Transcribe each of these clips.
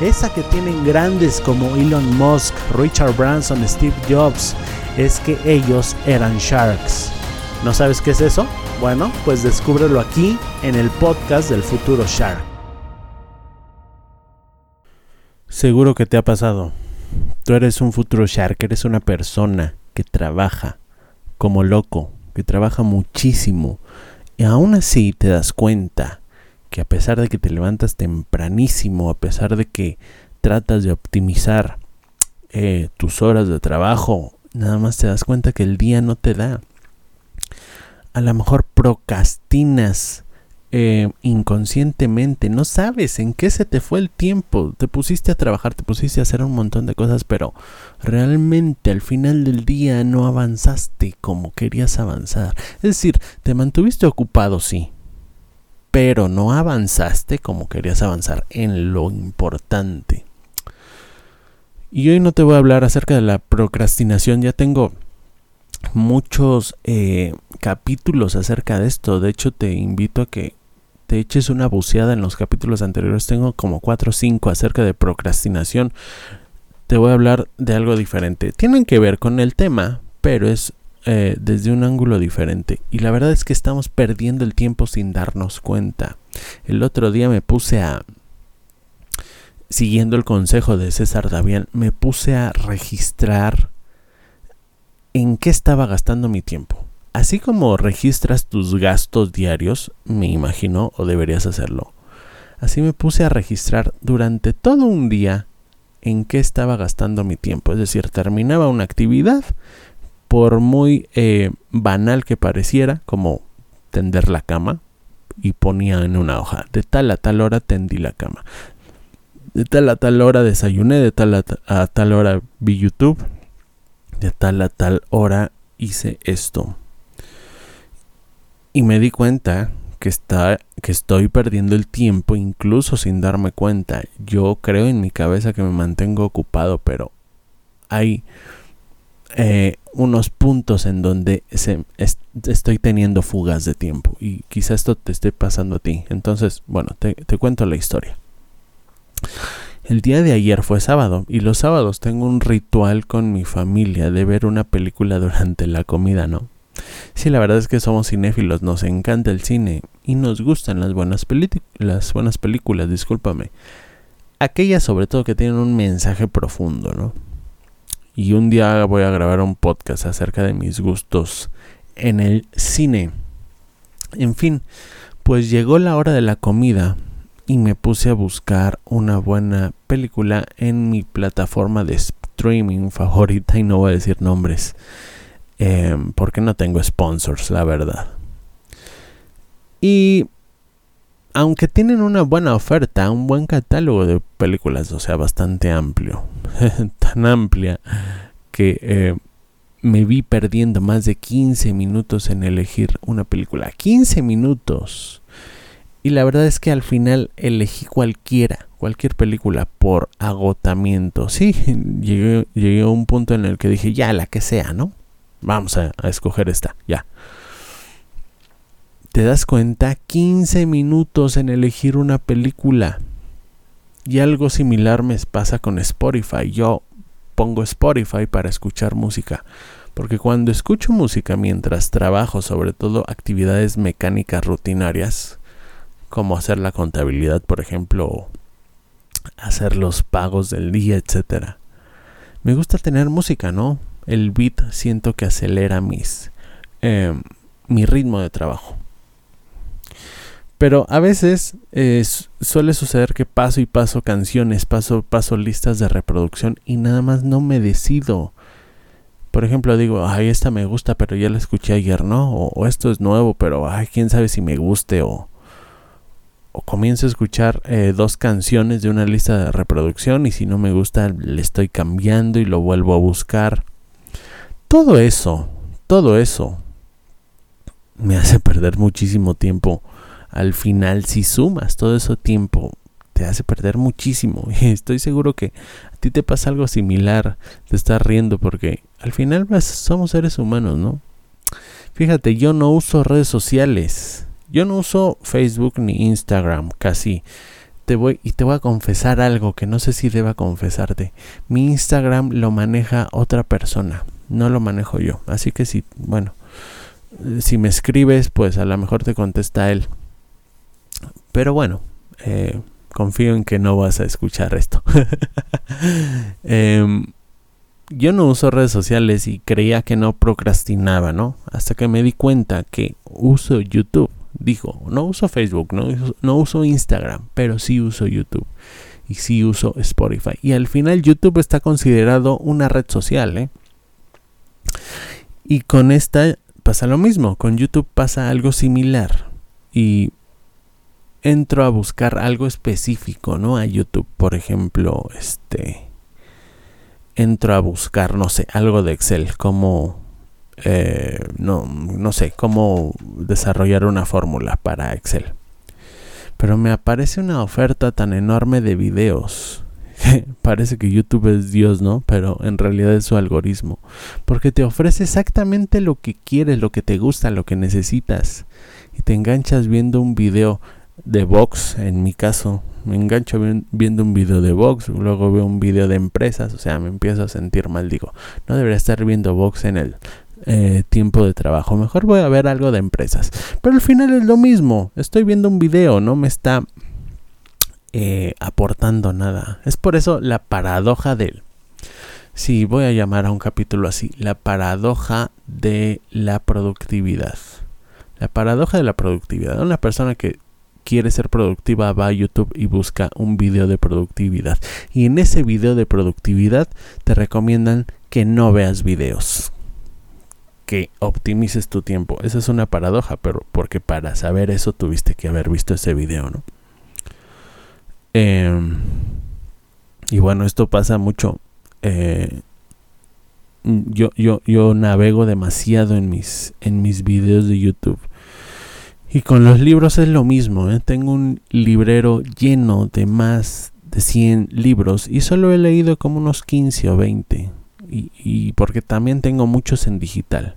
esa que tienen grandes como Elon Musk, Richard Branson, Steve Jobs, es que ellos eran sharks. ¿No sabes qué es eso? Bueno, pues descúbrelo aquí en el podcast del futuro shark. Seguro que te ha pasado. Tú eres un futuro shark, eres una persona que trabaja como loco, que trabaja muchísimo y aún así te das cuenta que a pesar de que te levantas tempranísimo, a pesar de que tratas de optimizar eh, tus horas de trabajo, nada más te das cuenta que el día no te da. A lo mejor procrastinas eh, inconscientemente, no sabes en qué se te fue el tiempo, te pusiste a trabajar, te pusiste a hacer un montón de cosas, pero realmente al final del día no avanzaste como querías avanzar. Es decir, te mantuviste ocupado, sí, pero no avanzaste como querías avanzar en lo importante. Y hoy no te voy a hablar acerca de la procrastinación, ya tengo muchos eh, capítulos acerca de esto, de hecho te invito a que te eches una buceada en los capítulos anteriores, tengo como 4 o 5 acerca de procrastinación, te voy a hablar de algo diferente, tienen que ver con el tema, pero es eh, desde un ángulo diferente. Y la verdad es que estamos perdiendo el tiempo sin darnos cuenta. El otro día me puse a, siguiendo el consejo de César Davián, me puse a registrar en qué estaba gastando mi tiempo. Así como registras tus gastos diarios, me imagino, o deberías hacerlo. Así me puse a registrar durante todo un día en qué estaba gastando mi tiempo. Es decir, terminaba una actividad, por muy eh, banal que pareciera, como tender la cama, y ponía en una hoja, de tal a tal hora tendí la cama, de tal a tal hora desayuné, de tal a, tal hora vi YouTube, de tal a tal hora hice esto. Y me di cuenta que, está, que estoy perdiendo el tiempo incluso sin darme cuenta. Yo creo en mi cabeza que me mantengo ocupado, pero hay eh, unos puntos en donde se, estoy teniendo fugas de tiempo y quizá esto te esté pasando a ti. Entonces, bueno, te, cuento la historia. El día de ayer fue sábado y los sábados tengo un ritual con mi familia de ver una película durante la comida, ¿no? Sí, la verdad es que somos cinéfilos, nos encanta el cine y nos gustan las buenas, las buenas películas, discúlpame. Aquellas sobre todo que tienen un mensaje profundo, ¿no? Y un día voy a grabar un podcast acerca de mis gustos en el cine. En fin, pues llegó la hora de la comida y me puse a buscar una buena película en mi plataforma de streaming favorita y no voy a decir nombres eh, porque no tengo sponsors, la verdad. Y aunque tienen una buena oferta, un buen catálogo de películas, o sea, bastante amplio, tan amplia que eh, me vi perdiendo más de 15 minutos en elegir una película. 15 minutos. Y la verdad es que al final elegí cualquiera, cualquier película por agotamiento. Sí, llegué, a un punto en el que dije, ya, la que sea, ¿no? Vamos a escoger esta, ya te das cuenta 15 minutos en elegir una película. Y algo similar me pasa con Spotify. Yo pongo Spotify para escuchar música. Porque cuando escucho música mientras trabajo, sobre todo actividades mecánicas rutinarias, como hacer la contabilidad, por ejemplo, hacer los pagos del día, etcétera, me gusta tener música, ¿no? El beat siento que acelera mis, em, mi ritmo de trabajo. Pero a veces suele suceder que paso y paso canciones, paso, paso listas de reproducción y nada más no me decido. Por ejemplo, digo, ay, esta me gusta, pero ya la escuché ayer, ¿no? O, esto es nuevo, pero ay, quién sabe si me guste. O, o comienzo a escuchar eh, dos canciones de una lista de reproducción y si no me gusta le estoy cambiando y lo vuelvo a buscar. Todo eso, todo eso me hace perder muchísimo tiempo. Al final, si sumas todo ese tiempo, te hace perder muchísimo. Y estoy seguro que a ti te pasa algo similar. Te estás riendo porque al final pues, somos seres humanos, ¿no? Fíjate, yo no uso redes sociales. Yo no uso Facebook ni Instagram, casi. Te voy y te voy a confesar algo que no sé si deba confesarte. Mi Instagram lo maneja otra persona, no lo manejo yo. Así que si, bueno, si me escribes, pues a lo mejor te contesta él. Pero bueno, eh, confío en que no vas a escuchar esto. Em, yo no uso redes sociales y creía que no procrastinaba, ¿no? Hasta que me di cuenta que uso YouTube dijo, no uso Facebook, no, no uso Instagram, pero sí uso YouTube y sí uso Spotify. Y al final YouTube está considerado una red social. ¿eh? Y con esta pasa lo mismo, con YouTube pasa algo similar. Y entro a buscar algo específico, ¿no? A YouTube, por ejemplo, este... Entro a buscar, no sé, algo de Excel, como eh, no, no sé cómo desarrollar una fórmula para Excel. Pero me aparece una oferta tan enorme de videos. Parece que YouTube es Dios, ¿no? Pero en realidad es su algoritmo. Porque te ofrece exactamente lo que quieres, lo que te gusta, lo que necesitas. Y te enganchas viendo un video de box, en mi caso. Me engancho viendo un video de box, luego veo un video de empresas, o sea, me empiezo a sentir mal. Digo, no debería estar viendo box en el eh, tiempo de trabajo. Mejor voy a ver algo de empresas. Pero al final es lo mismo. Estoy viendo un video, no me está eh, aportando nada. Es por eso la paradoja del... Si voy a llamar a un capítulo así, la paradoja de la productividad. La paradoja de la productividad. Una persona que quiere ser productiva va a YouTube y busca un video de productividad. Y en ese video de productividad te recomiendan que no veas videos que optimices tu tiempo. Esa es una paradoja, pero porque para saber eso tuviste que haber visto ese video, ¿no? Em, y bueno, esto pasa mucho. Eh, yo, yo, yo navego demasiado en mis, en mis videos de YouTube. Y con los libros es lo mismo. ¿eh? Tengo un librero lleno de más de 100 libros y solo he leído como unos 15 o 20. Y, porque también tengo muchos en digital.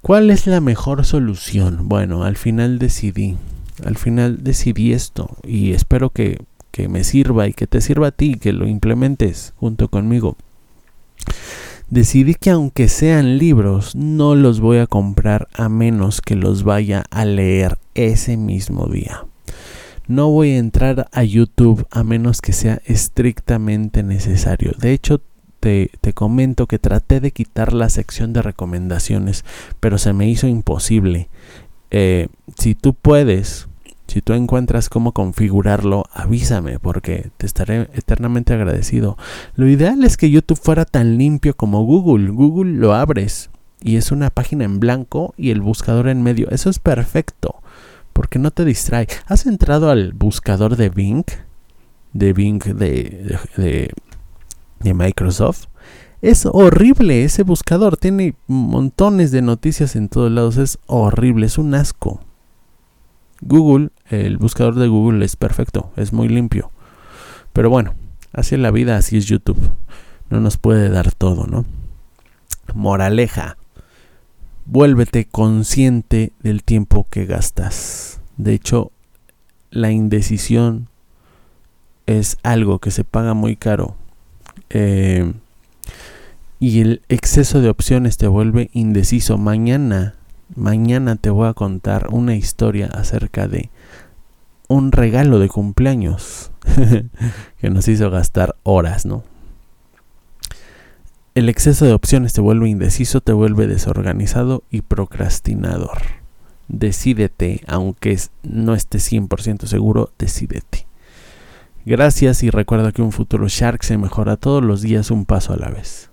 ¿Cuál es la mejor solución? Bueno, al final decidí, al final decidí esto y espero que, que me sirva y que te sirva a ti, que lo implementes junto conmigo. Decidí que aunque sean libros, no los voy a comprar a menos que los vaya a leer ese mismo día. No voy a entrar a YouTube a menos que sea estrictamente necesario. De hecho, te, comento que traté de quitar la sección de recomendaciones, pero se me hizo imposible. Eh, si tú puedes, si tú encuentras cómo configurarlo, avísame porque te estaré eternamente agradecido. Lo ideal es que YouTube fuera tan limpio como Google. Google lo abres y es una página en blanco y el buscador en medio. Eso es perfecto porque no te distrae. ¿Has entrado al buscador de Bing? De Bing de, de Microsoft. Es horrible ese buscador, tiene montones de noticias en todos lados, es horrible, es un asco. Google, el buscador de Google es perfecto, es muy limpio. Pero bueno, así es la vida, así es YouTube. No nos puede dar todo, ¿no? Moraleja. Vuélvete consciente del tiempo que gastas. De hecho, la indecisión es algo que se paga muy caro eh, y el exceso de opciones te vuelve indeciso. Mañana, mañana te voy a contar una historia acerca de un regalo de cumpleaños que nos hizo gastar horas, ¿no? El exceso de opciones te vuelve indeciso, te vuelve desorganizado y procrastinador. Decídete, aunque no estés 100% seguro, decídete. Gracias y recuerda que un futuro Shark se mejora todos los días un paso a la vez.